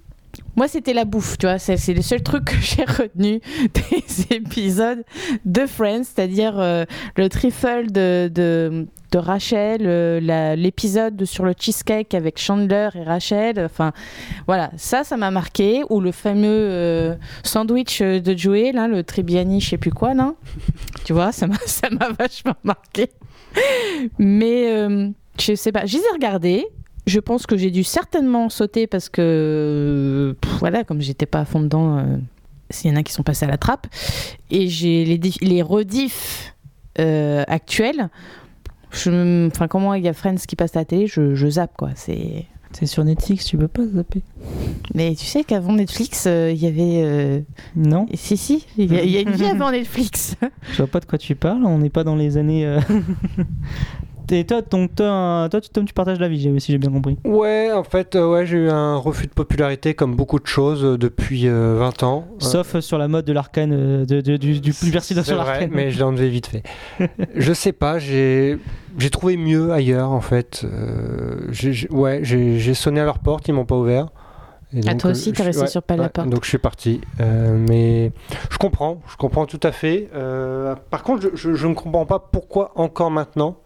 Moi, c'était la bouffe, tu vois. C'est le seul truc que j'ai retenu des épisodes de Friends, c'est-à-dire euh, le trifle de, de, Rachel, euh, l'épisode sur le cheesecake avec Chandler et Rachel. Enfin, voilà, ça, ça m'a marqué. Ou le fameux euh, sandwich de Joey, là, le Tribiani, je sais plus quoi, là. tu vois, ça m'a vachement marqué. Mais je sais pas, je les ai regardés. Je pense que j'ai dû certainement sauter parce que, pff, voilà, comme j'étais pas à fond dedans, euh, s'il y en a qui sont passés à la trappe. Et j'ai les, les rediffs euh, actuels. Enfin, comment il y a Friends qui passe à la télé, je, je zappe, quoi. C'est. C'est sur Netflix, tu peux pas zapper Mais tu sais qu'avant Netflix, euh, il y avait. euh, Non Si, si, il y, a- il y a une vie avant Netflix. Je vois pas de quoi tu parles, on n'est pas dans les années. euh, Et toi, toi, toi, tu- Tom, tu partages la vie, j'ai- si j'ai bien compris. Ouais, en fait, euh, ouais, j'ai eu un refus de popularité comme beaucoup de choses euh, depuis euh, 20 ans. Sauf euh, sur la mode de l'arcane, de, de- du, du plus versé C'est sur vrai, l'arcane. mais je l'ai enlevé vite fait. je sais pas, j'ai trouvé mieux ailleurs en fait. Euh, ouais, j'ai sonné à leur porte, ils m'ont pas ouvert. Et Ah, donc, toi aussi, t'es resté sur pas de la porte. Donc je suis parti. Euh, mais je comprends, je comprends tout à fait. Euh, par contre, je, je, je ne comprends pas pourquoi encore maintenant.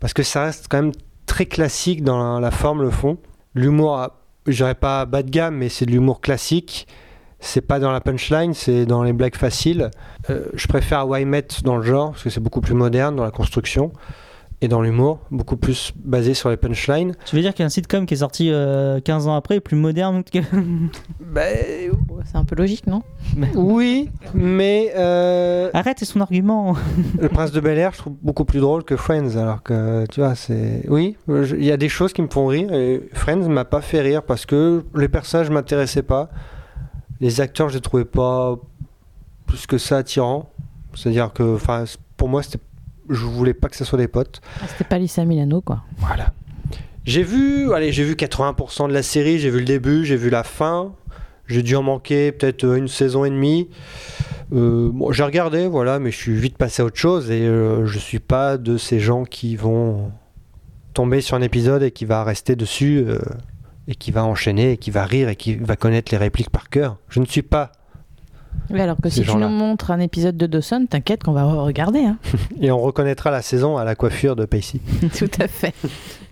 Parce que ça reste quand même très classique dans la, forme, le fond. L'humour, je dirais pas bas de gamme, mais c'est de l'humour classique. C'est pas dans la punchline, c'est dans les blagues faciles. Euh, je préfère Why Met dans le genre, parce que c'est beaucoup plus moderne dans la construction et dans l'humour, beaucoup plus basé sur les punchlines. Tu veux dire qu'un sitcom qui est sorti euh, 15 ans après est plus moderne que. C'est un peu logique, non? Oui, mais. euh, Arrête, c'est son argument. Le Prince de Bel Air, je trouve beaucoup plus drôle que Friends, alors que tu vois, c'est. Oui, il y a des choses qui me font rire et Friends m'a pas fait rire parce que les personnages m'intéressaient pas. Les acteurs, je les trouvais pas plus que ça attirants. C'est-à-dire que, enfin, pour moi, c'était. Je voulais pas que ce soit des potes. Ah, C'était pas Lisa Milano, quoi. Voilà. J'ai vu, allez, j'ai vu 80% de la série, j'ai vu le début, j'ai vu la fin. J'ai dû en manquer peut-être une saison et demie. Euh, bon, j'ai regardé, voilà, mais je suis vite passé à autre chose et euh, je suis pas de ces gens qui vont tomber sur un épisode et qui va rester dessus euh, et qui va enchaîner et qui va rire et qui va connaître les répliques par cœur. Je ne suis pas. Oui, alors que si tu nous montres un épisode de Dawson, t'inquiète qu'on va regarder. Hein. Et on reconnaîtra la saison à la coiffure de Pacey. Tout à fait.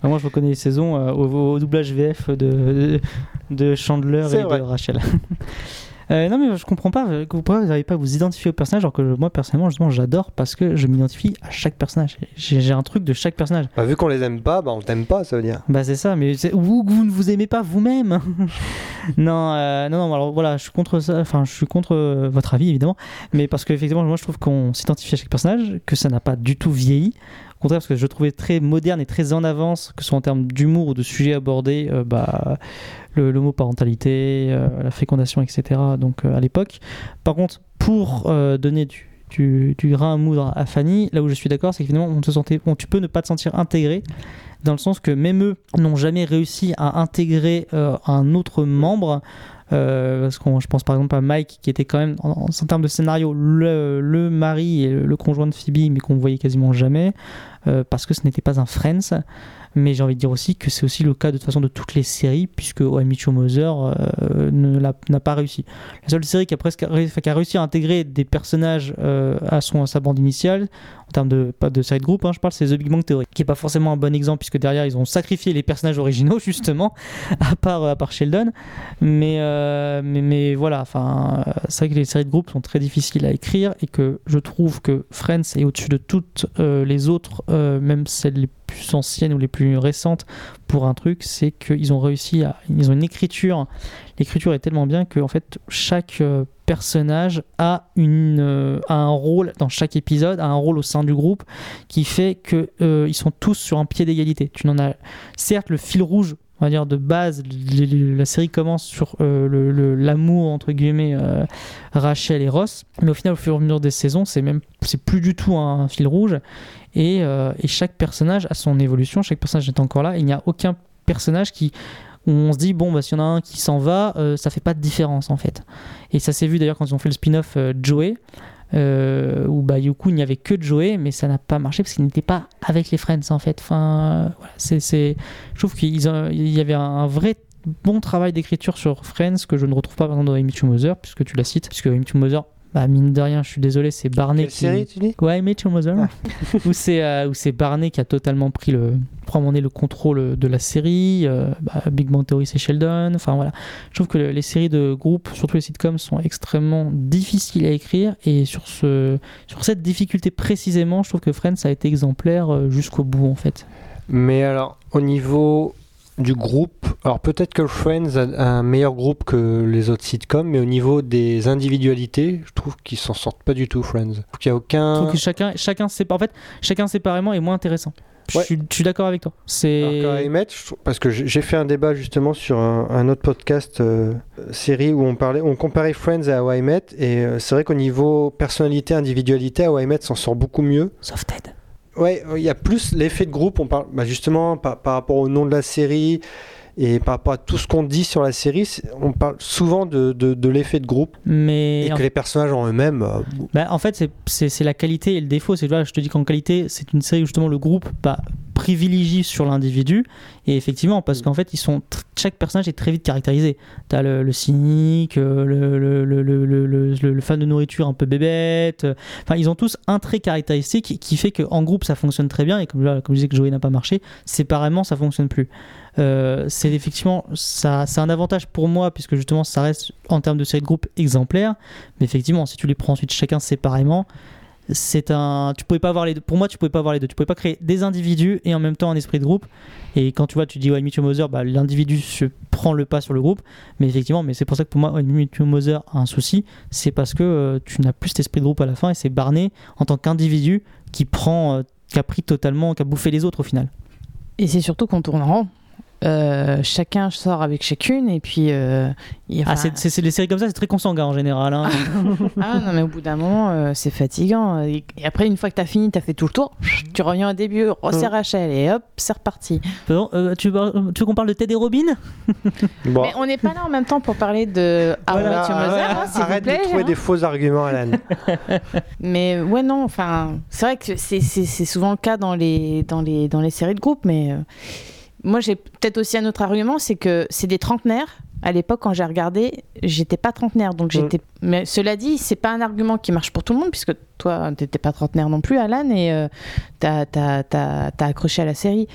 Ah, Moi, je reconnais les saisons euh, au, au doublage VF de, Chandler et vrai. de Rachel. Euh, non, mais je comprends pas vous pourquoi vous n'arrivez pas à vous identifier au personnage, alors que moi, personnellement, justement, j'adore parce que je m'identifie à chaque personnage. J'ai un truc de chaque personnage. Bah, vu qu'on les aime pas, bah, on t'aime pas, ça veut dire. Bah c'est ça, mais que vous ne vous aimez pas vous-même. non, euh, non, non. Alors voilà, je suis contre ça. Enfin, je suis contre euh, votre avis évidemment, mais parce qu'effectivement, moi je trouve qu'on s'identifie à chaque personnage, que ça n'a pas du tout vieilli. Contraire, parce que je trouvais très moderne et très en avance, que ce soit en termes d'humour ou de sujets abordés, euh, bah, l'homoparentalité, euh, la fécondation, etc. Donc euh, à l'époque. Par contre, pour euh, donner du, grain à moudre à Fanny. Là où je suis d'accord, c'est que finalement, on te sentait, bon, tu peux ne pas te sentir intégré, dans le sens que même eux n'ont jamais réussi à intégrer euh, un autre membre. Parce que je pense par exemple à Mike qui était quand même en, termes de scénario le, mari et le, le conjoint de Phoebe mais qu'on voyait quasiment jamais parce que ce n'était pas un Friends mais j'ai envie de dire aussi que c'est aussi le cas de toute façon de toutes les séries puisque Your Mother euh, n'a pas réussi. La seule série qui a presque qui a réussi à intégrer des personnages euh, à, son, à sa bande initiale en termes de pas de série de groupe hein, je parle c'est The Big Bang Theory qui est pas forcément un bon exemple puisque derrière ils ont sacrifié les personnages originaux justement à part à part Sheldon. Mais euh, mais, mais voilà enfin euh, c'est vrai que les séries de groupe sont très difficiles à écrire et que je trouve que Friends est au-dessus de toutes les autres même celles les plus anciennes ou les plus récentes pour un truc c'est qu'ils ont réussi à ils ont une écriture. L'écriture est tellement bien que en fait chaque euh, personnage a une euh, un rôle dans chaque épisode a un rôle au sein du groupe qui fait que euh, sont tous sur un pied d'égalité. Tu n'en as certes le fil rouge on va dire de base la série commence sur l'amour entre guillemets Rachel et Ross mais au final au fur et à mesure des saisons c'est même c'est plus du tout un fil rouge et, euh, et chaque personnage a son évolution chaque personnage est encore là. Il n'y a aucun personnage qui où on se dit bon bah s'il y en a un qui s'en va euh, ça fait pas de différence en fait. Et ça s'est vu d'ailleurs quand ils ont fait le spin-off euh, Joey euh, où bah coup il n'y avait que Joey mais ça n'a pas marché parce qu'il n'était pas avec les Friends en fait. Enfin voilà, c'est, je trouve qu'il y avait un, vrai bon travail d'écriture sur Friends que je ne retrouve pas par exemple dans Your Mother puisque tu la cites puisque Your Mother bah, mine de rien, je suis désolé, c'est Barney Quelle qui. série, tu dis? Ouais, I Met Your Mother. où c'est euh, Barney qui a totalement pris le prend le contrôle de la série. euh, bah, Big Bang Theory, c'est Sheldon. Enfin voilà, je trouve que le- les séries de groupe, surtout les sitcoms, sont extrêmement difficiles à écrire et sur ce sur cette difficulté précisément, je trouve que Friends a été exemplaire euh, jusqu'au bout en fait. Mais alors, au niveau du groupe, alors peut-être que Friends a un meilleur groupe que les autres sitcoms, mais au niveau des individualités, je trouve qu'ils s'en sortent pas du tout, Friends. Je trouve qu'il n'y a Je aucun. trouve que chacun chacun en fait chacun séparément est moins intéressant. Je Ouais. suis, je suis d'accord avec toi. C'est je parce que j'ai fait un débat justement sur un, un autre podcast euh, série où on parlait, on comparait Friends à How I Met, et euh, c'est vrai qu'au niveau personnalité, individualité, How I Met s'en sort beaucoup mieux. Sauf Ted. Ouais, il y a plus l'effet de groupe. On parle bah, justement par, par rapport au nom de la série et par rapport à tout ce qu'on dit sur la série, on parle souvent de, de, de l'effet de groupe mais et en que les personnages en eux-mêmes. euh, Bah, en fait, c'est- la qualité et le défaut. C'est je te dis qu'en qualité, c'est une série où justement le groupe bah, privilégie sur l'individu. Et effectivement, parce qu'en fait, ils sont chaque personnage est très vite caractérisé. T'as le, le cynique, euh, le, le, le, le, le, le- le fan de nourriture un peu bébête. Enfin, ils ont tous un trait caractéristique qui- qui fait qu'en groupe ça fonctionne très bien. Et comme, là, comme je disais que Joey n'a pas marché, séparément ça fonctionne plus. Euh, c'est effectivement ça, c'est un avantage pour moi puisque justement ça reste en termes de série de groupe exemplaire. Mais effectivement, si tu les prends ensuite chacun séparément, c'est un. Tu pouvais pas avoir les deux. Pour moi, tu pouvais pas avoir les deux. Tu pouvais pas créer des individus et en même temps un esprit de groupe. Et quand tu vois, tu dis ouais, Meet Your l'individu se prend le pas sur le groupe. Mais effectivement, mais c'est pour ça que pour moi, Meet Your a un souci. C'est parce que euh, tu n'as plus cet esprit de groupe à la fin et c'est Barney en tant qu'individu qui prend, euh, qui a pris totalement, qui a bouffé les autres au final. Et c'est surtout qu'on tourne en rond. Euh, chacun sort avec chacune et puis euh, il- Ah, c'est, c'est- c'est des séries comme ça, c'est très consanguin en général. hein. Ah non mais au bout d'un moment euh, c'est fatigant et, et après une fois que t'as fini t'as fait tout le tour tu reviens au début oh, c'est Rachel et hop c'est reparti Pardon, euh, tu, veux, tu veux qu'on parle de Ted et Robin? Bon. mais on n'est pas là en même temps pour parler de How I Voilà, arrête- hein, s'il vous arrête plaît, de trouver hein. des faux arguments, Alan. mais ouais non enfin c'est vrai que c'est c'est- c'est souvent le cas dans les dans les dans les séries de groupe mais euh, moi j'ai peut-être aussi un autre argument c'est que c'est des trentenaires à l'époque, quand j'ai regardé, j'étais pas trentenaire, donc j'étais. Mais cela dit, c'est pas un argument qui marche pour tout le monde, puisque toi, t'étais pas trentenaire non plus, Alan, et euh, t'as t'as accroché à la série.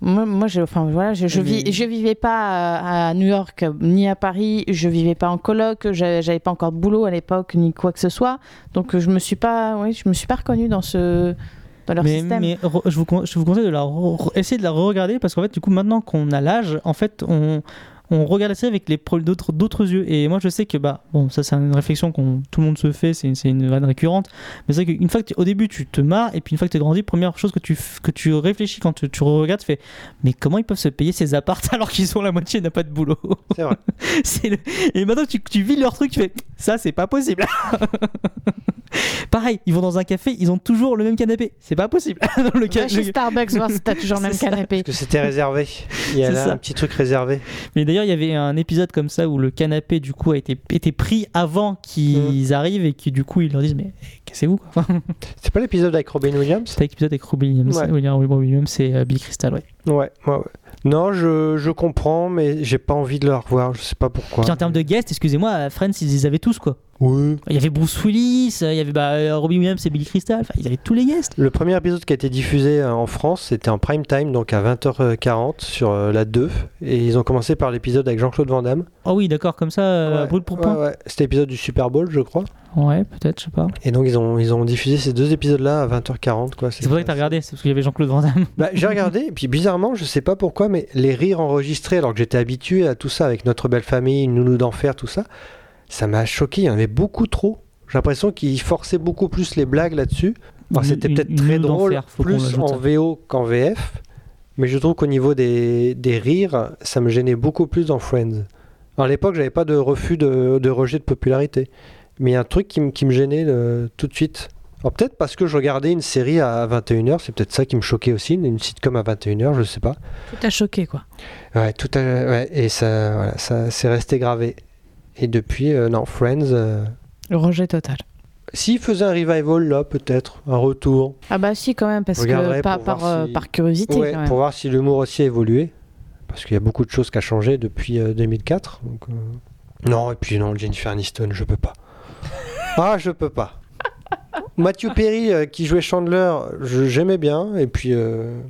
Moi, moi je, enfin, voilà, je, je, vis, je vivais pas à, à New York ni à Paris, je vivais pas en coloc, j'avais j'avais pas encore de boulot à l'époque ni quoi que ce soit, donc je me suis pas, oui, je me suis pas reconnue dans ce dans leur mais, système. mais re- je, vous, con- je vous conseille de la re- re- essayer de la re-regarder parce qu'en fait, du coup, maintenant qu'on a l'âge, en fait, on, on regarde la série avec les d'autres d'autres yeux. Et moi, je sais que, bah, bon, ça, c'est une réflexion qu'on tout le monde se fait, c'est une, c'est une vanne récurrente. Mais c'est vrai qu'une fois que au début, tu te marres, et puis une fois que tu es grandi, première chose que tu, que tu réfléchis quand tu, tu regardes, tu fais, mais comment ils peuvent se payer ces apparts alors qu'ils sont la moitié n'a pas de boulot? C'est vrai. Le- Et maintenant tu, tu vis leur truc, tu fais Ça, c'est pas possible. Pareil, ils vont dans un café, ils ont toujours le même canapé. C'est pas possible. Dans le chez le- Starbucks voir si t'as toujours le même ça. canapé. Parce que c'était réservé. Il y a là ça. un petit truc réservé. Mais d'ailleurs, il y avait un épisode comme ça où le canapé, du coup, a été, été pris avant qu'ils Mm. arrivent et qui, du coup, ils leur disent Mais cassez-vous. C'est pas l'épisode avec Robin Williams C'était l'épisode avec Robin Williams. Ouais. William Williams, c'est euh, Bill Crystal, ouais. Ouais, ouais, ouais. Non, je, je comprends, mais j'ai pas envie de le revoir. Je sais pas pourquoi. Puis en termes de guests, excusez-moi, Friends, ils avaient tous, quoi. Oui. Il y avait Bruce Willis, euh, il y avait bah, euh, Robin Williams et Billy Crystal, enfin, ils avaient tous les guests. Le premier épisode qui a été diffusé euh, en France, c'était en prime time, donc à 20h40 sur la 2. Et ils ont commencé par l'épisode avec Jean-Claude Van Damme. Oh oui, d'accord, comme ça, Ouais, brûle pour ouais, point. ouais. C'était l'épisode du Super Bowl, je crois. Ouais, peut-être, je sais pas. Et donc ils ont, ils ont diffusé ces deux épisodes-là à 20h40. Quoi. C'est pour ça que t'as regardé, c'est parce qu'il y avait Jean-Claude Van Damme. Bah, j'ai regardé, et puis bizarrement, je sais pas pourquoi, mais les rires enregistrés, alors que j'étais habitué à tout ça avec notre belle famille, Nounou d'enfer, tout ça, ça m'a choqué. Il y en avait beaucoup trop. J'ai l'impression qu'ils forçaient beaucoup plus les blagues là-dessus. C'était peut-être très drôle, plus en. VO qu'en VF. Mais je trouve qu'au niveau des, des rires, ça me gênait beaucoup plus dans Friends. Alors, à l'époque, j'avais pas de refus de, de rejet de popularité. Mais il y a un truc qui, me- qui me gênait euh, tout de suite. Alors peut-être parce que je regardais une série à 21h, c'est peut-être ça qui me choquait aussi, une sitcom à 21h, je sais pas. Tout t'a choqué, quoi. Ouais, tout ouais, et ça, voilà, ça c'est resté gravé. Et depuis, euh, non, Friends, euh, Le rejet total. s'il faisait un revival là, peut-être, un retour. Ah bah si, quand même, parce Je regarderai que par, pour par, voir euh, si- par curiosité, Ouais, quand même. pour voir si l'humour aussi a évolué. Parce qu'il y a beaucoup de choses qui ont changé depuis euh, 2004. donc, euh, Non, et puis non, Jennifer Aniston, je peux pas. ah, je peux pas. Matthew Perry euh, qui jouait Chandler, je- j'aimais bien. Et puis, euh,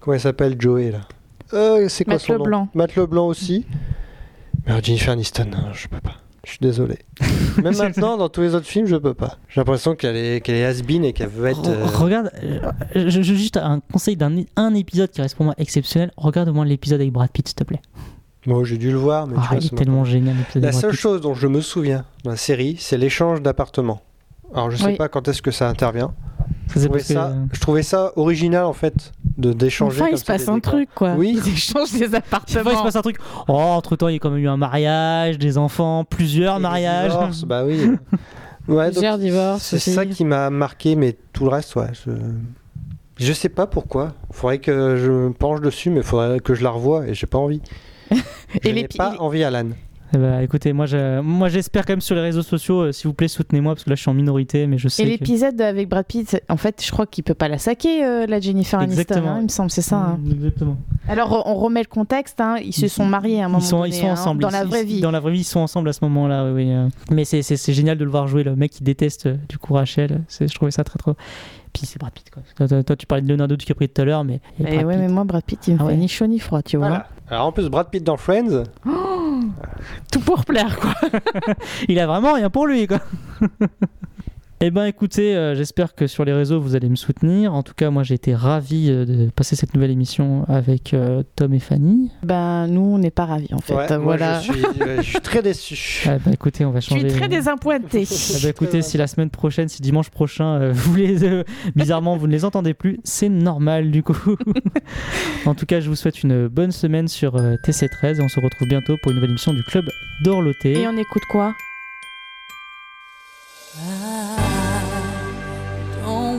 comment elle s'appelle Joey là? Euh, C'est quoi Matt son nom? LeBlanc. Matt Leblanc aussi. Mais Jennifer Aniston, non, je peux pas. Je suis désolé. Même maintenant, dans tous les autres films, je peux pas. J'ai l'impression qu'elle est, qu'elle est has-been et qu'elle veut être. euh, Re- Regarde, euh, je, je- juste un conseil d'un un épisode qui reste pour moi exceptionnel. Regarde au moins l'épisode avec Brad Pitt, s'il te plaît. Moi, j'ai dû le voir, mais tu Ah, vois, il est ça m'a tellement génial l'épisode La avec Brad seule Pitt. chose dont je me souviens dans la série, c'est l'échange d'appartements. Alors je sais Oui. pas quand est-ce que ça intervient. Ça, Je trouvais, que- ça, je trouvais ça original en fait de d'échanger. Enfin, il se passe un décors. truc, quoi. Oui. Ils échangent des appartements. il se passe un truc. Oh, entre temps, il y a quand même eu un mariage, des enfants, plusieurs Et mariages. divorces, bah oui. Ouais, donc, Plusieurs divorces c'est ça qui m'a marqué, mais tout le reste, ouais. Je... je sais pas pourquoi. Faudrait que je me penche dessus, mais faudrait que je la revoie et j'ai pas envie. Je Et n'ai l'épi- pas envie, Alan. Eh ben, écoutez, moi, je- moi, j'espère quand même sur les réseaux sociaux, euh, s'il vous plaît, soutenez-moi parce que là, je suis en minorité, mais je sais Et que- l'épisode avec Brad Pitt, en fait, je crois qu'il peut pas la saquer, euh, la Jennifer Aniston, Exactement. hein, il me semble, c'est ça. hein. Mm, Exactement. Alors, on remet le contexte, hein, ils se sont mariés à un moment Ils sont, donné, ils sont hein, ensemble. dans Ils- la ils- vraie vie. Dans la vraie vie, ils sont ensemble à ce moment-là. Oui, oui, euh. Mais c'est- c'est c'est génial de le voir jouer, le mec qui déteste euh, du coup Rachel. C'est- Je trouvais ça très trop. Puis c'est Brad Pitt. Quoi. Toi, toi- toi, tu parlais de Leonardo DiCaprio tout à l'heure, mais. Et ouais, mais moi, Brad Pitt, il me Ah fait ouais. ni chaud ni froid, tu vois. Voilà. Alors en plus, Brad Pitt dans Friends, Oh, tout pour plaire, quoi. Il a vraiment rien pour lui, quoi. Eh ben écoutez, euh, j'espère que sur les réseaux vous allez me soutenir. En tout cas, moi j'ai été ravi euh, de passer cette nouvelle émission avec euh, Tom et Fanny. Ben, nous, on n'est pas ravis, en fait. ouais, moi, voilà. je, suis, je suis très déçu. Ah, bah, écoutez, on va Je suis changer. très désappointée. Ah bah écoutez, si la semaine prochaine, si dimanche prochain, euh, vous les, euh, bizarrement vous ne les entendez plus, c'est normal du coup. en tout cas, je vous souhaite une bonne semaine sur euh, TC13 et on se retrouve bientôt pour une nouvelle émission du club d'Orloté. Et on écoute quoi? Don't